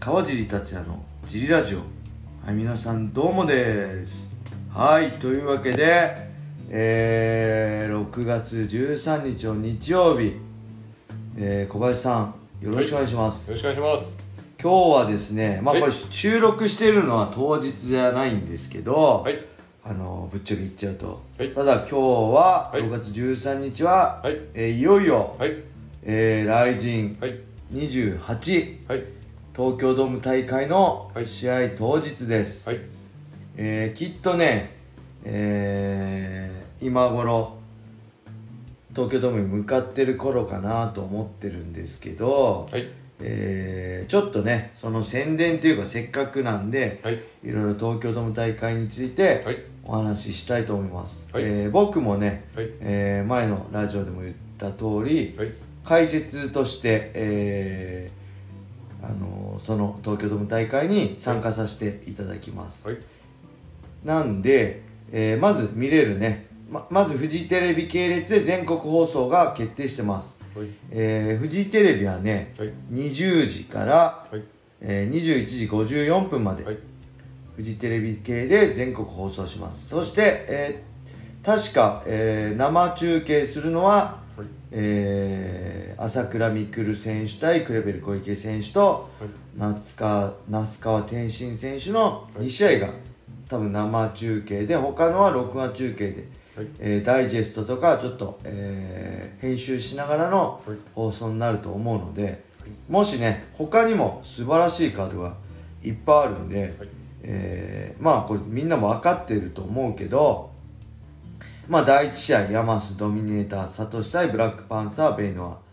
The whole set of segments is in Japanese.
川尻達也のジリラジオ。はい皆さんどうもです。はいというわけでえー、6月13日の日曜日、えー、小林さんよろしくお願いします、よろしくお願いします。今日はですねまあはい。これ収録しているのは当日じゃないんですけど、はい。あのぶっちゃけ言っちゃうと、はい。ただ今日ははい。6月13日は、はい。えーいよいよ、はい。えー、ライジンはい。28はい東京ドーム大会のはい。試合当日です、はい。えーきっとね、えー今頃東京ドームに向かってる頃かなと思ってるんですけど、はい。えーちょっとねその宣伝というかせっかくなんで、はい。いろいろ東京ドーム大会についてはい。お話ししたいと思います、はい。えー僕もね、はい。えー前のラジオでも言った通り、はい。解説として、えーあのその東京ドーム大会に参加させていただきます、はい。なんで、えーまず見れるね。ままずフジテレビ系列で全国放送が決定してます、はい。えーフジテレビはねはい。20時から、はい。えー21時54分まで、はい。フジテレビ系で全国放送します。そして、えー確か、えー生中継するのは、はいえー朝倉未来選手対クレベル小池選手とはい。夏川那須川天心選手のはい。2試合が多分生中継で他のは録画中継で、はい。えーダイジェストとかちょっと、えー編集しながらのはい。放送になると思うのでもしね他にも素晴らしいカードがいっぱいあるんで、はい。えーまあこれみんなも分かってると思うけどまあ第1試合ヤマスドミネーターサトシ対ブラックパンサーベイノア。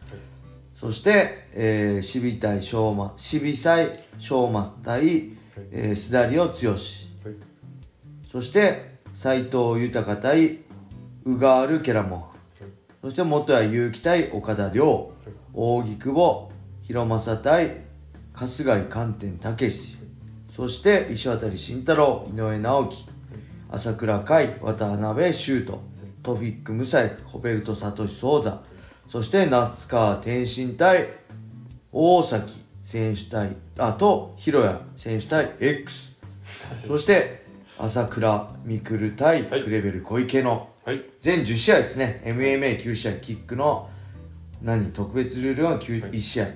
そして、えー、シビ対ショーマシビサイショーマス対、えー、スダリオ剛はい。そして斎藤豊対ウガール・ケラモフそして元谷祐希対岡田亮扇久保広政対春日井寒天武史。そして石渡慎太郎井上直樹朝倉海渡辺修斗トフィック・ムサイフホベルト・サトシ・ソーザそして夏川天心対大崎選手対あと広谷選手対 X そして朝倉未来対はいクレベル小池のはい。全10試合ですね。MMA9 試合キックの何特別ルールは9、はい。1試合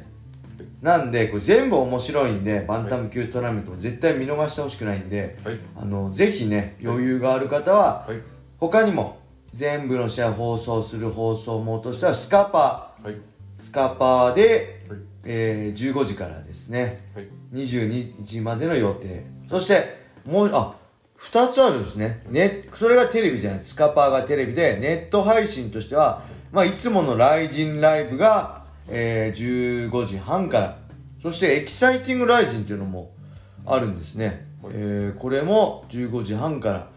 なんでこれ全部面白いんでバンタム級トーナメントも絶対見逃してほしくないんで、はい。あのぜひね余裕がある方ははい。他にも全部の試合放送する放送網としてはスカパはい。ースカパーで、はい。えー15時からですね。はい。22時までの予定。そしてもうあ2つあるんですね。ねそれがテレビじゃない。スカパーがテレビでネット配信としては、まあ、いつものライジンライブが、えー15時半から。そしてエキサイティングライジンっていうのもあるんですね、はい。えーこれも15時半から、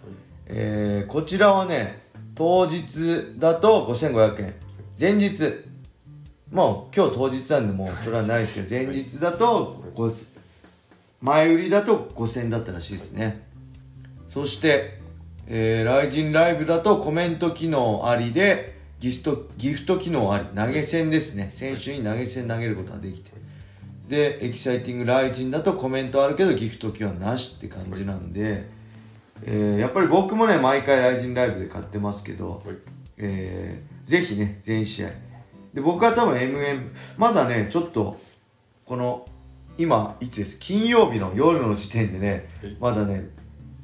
えーこちらはね当日だと5500円。前日。まあ今日当日なんでもうそれはないですけど前日だと5000前売りだと5000円だったらしいですね。そして、えー、ライジンライブだとコメント機能ありでギフトギフト機能あり投げ銭ですね。選手に投げ銭投げることができて。でエキサイティングライジンだとコメントあるけどギフト機能なしって感じなんで、えーやっぱり僕もね毎回ライジンライブで買ってますけど、はい。えーぜひね全試合。で僕は多分 MM まだねちょっとこの今いつです？金曜日の夜の時点でねはい。まだね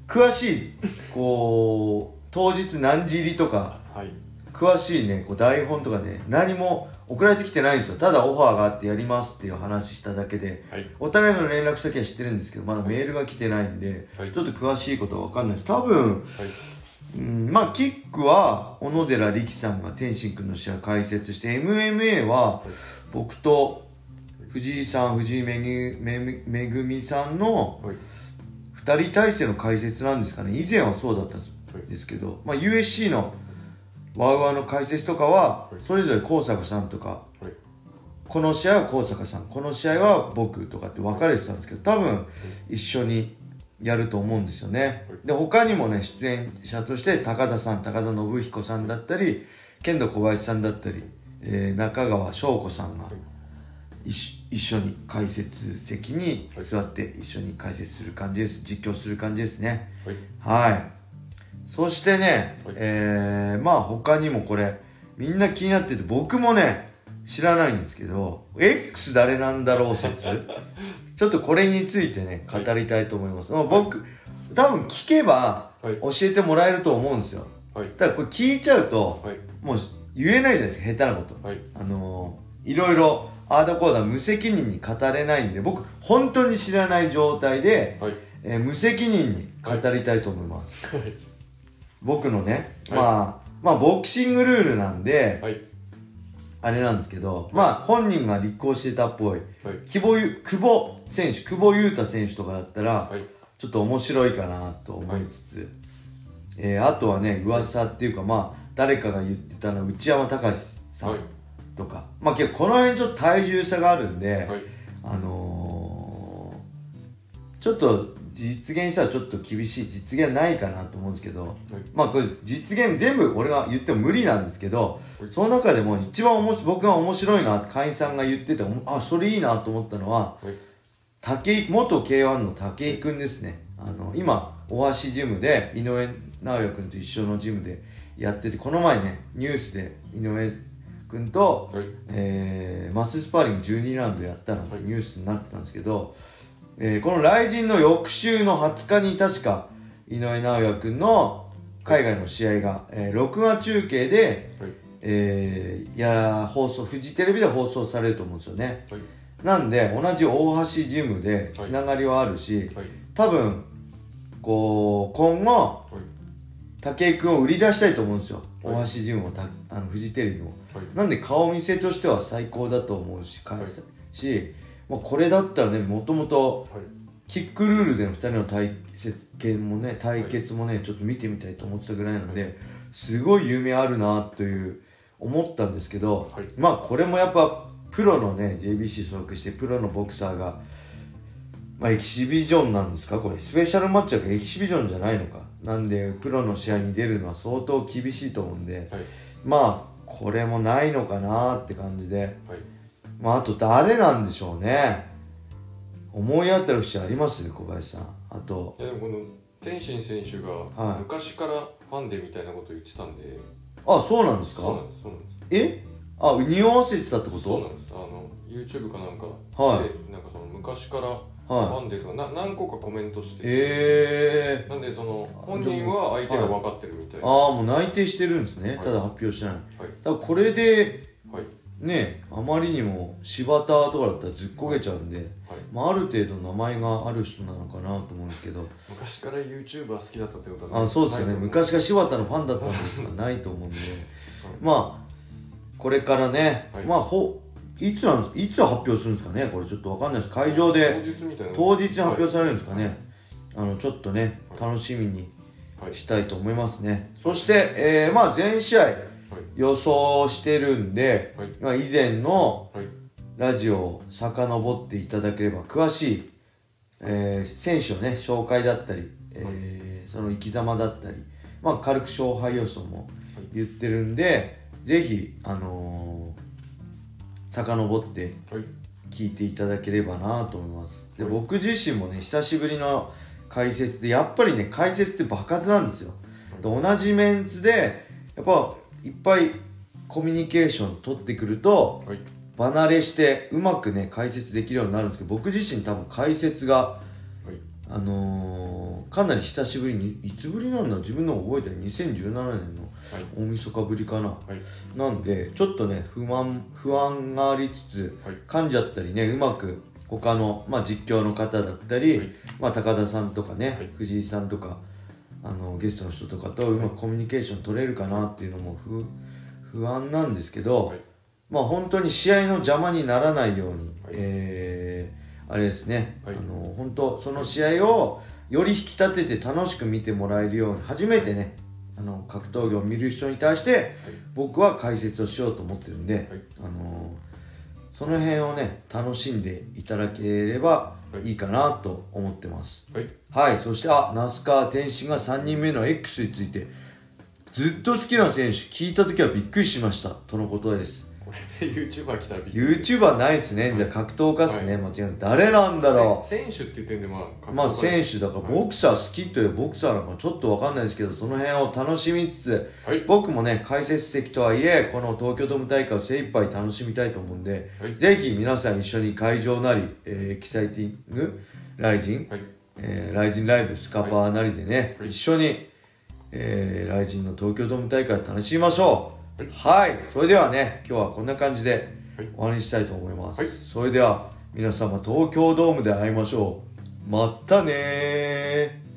詳しいこう当日何時入りとかはい詳しいねこう台本とかね何も送られてきてないんですよ。ただオファーがあってやりますっていう話しただけではい。お互いの連絡先は知ってるんですけどまだメールが来てないんで、はい。ちょっと詳しいことは分かんないです。多分はい。うんまあキックは小野寺力さんが天心君の試合解説して MMA は僕と藤井さん藤井めぐめめぐみさんのはい。2人体制の解説なんですかね。以前はそうだったんですけど、まあ、USC のワウワウの解説とかはそれぞれ高坂さんとかはい。この試合は高坂さんこの試合は僕とかって分かれてたんですけど多分一緒にやると思うんですよね。で他にもね出演者として高田さん高田信彦さんだったり剣道小林さんだったり、えー中川翔子さんが一緒一緒に解説席に座って一緒に解説する感じです。実況する感じですね。はい。はいそしてね、はい。えー、まあ他にもこれみんな気になってて僕もね知らないんですけど X 誰なんだろう説？ちょっとこれについてね語りたいと思います、まあ僕多分聞けばはい。教えてもらえると思うんですよ。はい。ただこれ聞いちゃうとはい。もう言えないじゃないですか下手なこと。はい。あのー、いろいろあーだこーだ無責任に語れないんで僕本当に知らない状態で、はい。えー無責任に語りたいと思います、はい僕のね、はい。まあまあボクシングルールなんで、はい。あれなんですけど、まあ本人が立候補してたっぽい。はい。久保ゆ久保選手久保優太選手とかだったら、はい。ちょっと面白いかなと思いつつ、えーあとはね噂っていうかまあ誰かが言ってたのは内山隆さんはい。とか、まあ結構この辺ちょっと体重差があるんで、はい。あのー、ちょっと実現したらちょっと厳しい実現ないかなと思うんですけど、まあこれ実現全部俺が言っても無理なんですけど、はい。その中でも一番おもし僕が面白いな会員さんが言っててあそれいいなと思ったのははい。武井元 K1 の武井くんですね。あの今大橋ジムで井上尚弥君と一緒のジムでやっててこの前ねニュースで井上君と、はい。えーマススパーリング12ラウンドやったのがはい。ニュースになってたんですけど、えーこの雷神の翌週の20日に確か井上尚弥君の海外の試合が、えー録画中継で、はい。えーや放送フジテレビで放送されると思うんですよね。はい。なんで同じ大橋ジムでつながりはあるし、はい。多分こう今後はい。武井君を売り出したいと思うんですよ、はい。大橋ジムもたあのフジテレビもはい。なんで顔見せとしては最高だと思うし、はい。し、まあ、これだったらねもともとはい。キックルールでの2人の対決もね対決もね、ちょっと見てみたいと思ってたぐらいなんで、すごい夢あるなという思ったんですけど、はい。まあこれもやっぱプロのね JBC 所属してプロのボクサーがまあエキシビジョンなんですか？これスペシャルマッチだからエキシビジョンじゃないのか？なんでプロの試合に出るのは相当厳しいと思うんで、はい。まあこれもないのかなって感じではいまああと誰なんでしょうね。思い当たる節あります？小林さん。あと。いやでもこの天心選手がはい。昔からファンでみたいなこと言ってたんで、あそうなんですか？そうなんですそうなんです。え？あ匂わせてたってこと？そうなんです。あの YouTube かなんかはい。でなんかその昔からフはい。ァンでとかな何個かコメントしてて。ええなんでその本人は相手が分かってるみたいな。ああもう内定してるんですね、はい。ただ発表してない。はい。だからこれではいねあまりにも柴田とかだったらずっこけちゃうんで、はい。まあ、ある程度名前がある人なのかなと思うんですけど。昔から YouTuber 好きだったってことはあそうですよね。昔から柴田のファンだったんですがないと思うんでまあこれからね、はい。まあほいつなんいつ発表するんですかね？これちょっとわかんないです。会場で当日発表されるんですかね、あのちょっとねはい。楽しみにはい。したいと思いますね、そして、えーまあ全試合。はい予想してるんで、はい。まあ、以前のはい。ラジオを遡っていただければ詳しい、えー選手のね紹介だったり、えーその生き様だったり、まあ、軽く勝敗予想も言ってるんで、ぜひあのー遡ってはい。聞いていただければなと思います。で、はい。僕自身もね久しぶりの解説でやっぱりね解説って爆発なんですよ、で同じメンツでやっぱいっぱいコミュニケーション取ってくるとはい。離れしてうまくね解説できるようになるんですけど僕自身多分解説がはい。あのーかなり久しぶりにいつぶりなんだ？ろう自分の覚えてる？2017年のはい。大晦日ぶりかな。はい。なんでちょっとね不安不安がありつつはい。噛んじゃったりねうまく他の、まあ、実況の方だったり、はい。まあ、高田さんとかね、はい。藤井さんとかあのゲストの人とかとうまくコミュニケーション取れるかなっていうのも不不安なんですけど、はい。まあ本当に試合の邪魔にならないように、はい。えーあれですね、はい。あの本当その試合をより引き立てて楽しく見てもらえるように初めてねあの格闘技を見る人に対して僕は解説をしようと思ってるんで、あのその辺をね楽しんでいただければい。いかなと思ってます。はい。はい。そしてあ那須川天心が3人目の X についてずっと好きな選手聞いた時はびっくりしました。とのことですこれで YouTuber 来たらびっくり。YouTuber ないっすね。じゃあ格闘家っすね、はい。間違いない誰なんだろ選手って言ってんでまあうまあ選手だからボクサー好きというボクサーなんかちょっとわかんないですけどその辺を楽しみつつはい。僕もね解説席とはいえこの東京ドーム大会を精一杯楽しみたいと思うんで、はい。ぜひ皆さん一緒に会場なり、えーエキサイティングライジン、はい。えーライジンライブスカパーなりでね、はい。一緒に、えーライジンの東京ドーム大会を楽しみましょうはい、それではね今日はこんな感じではい。終わりにしたいと思います、はい。それでは皆様東京ドームで会いましょう。またねー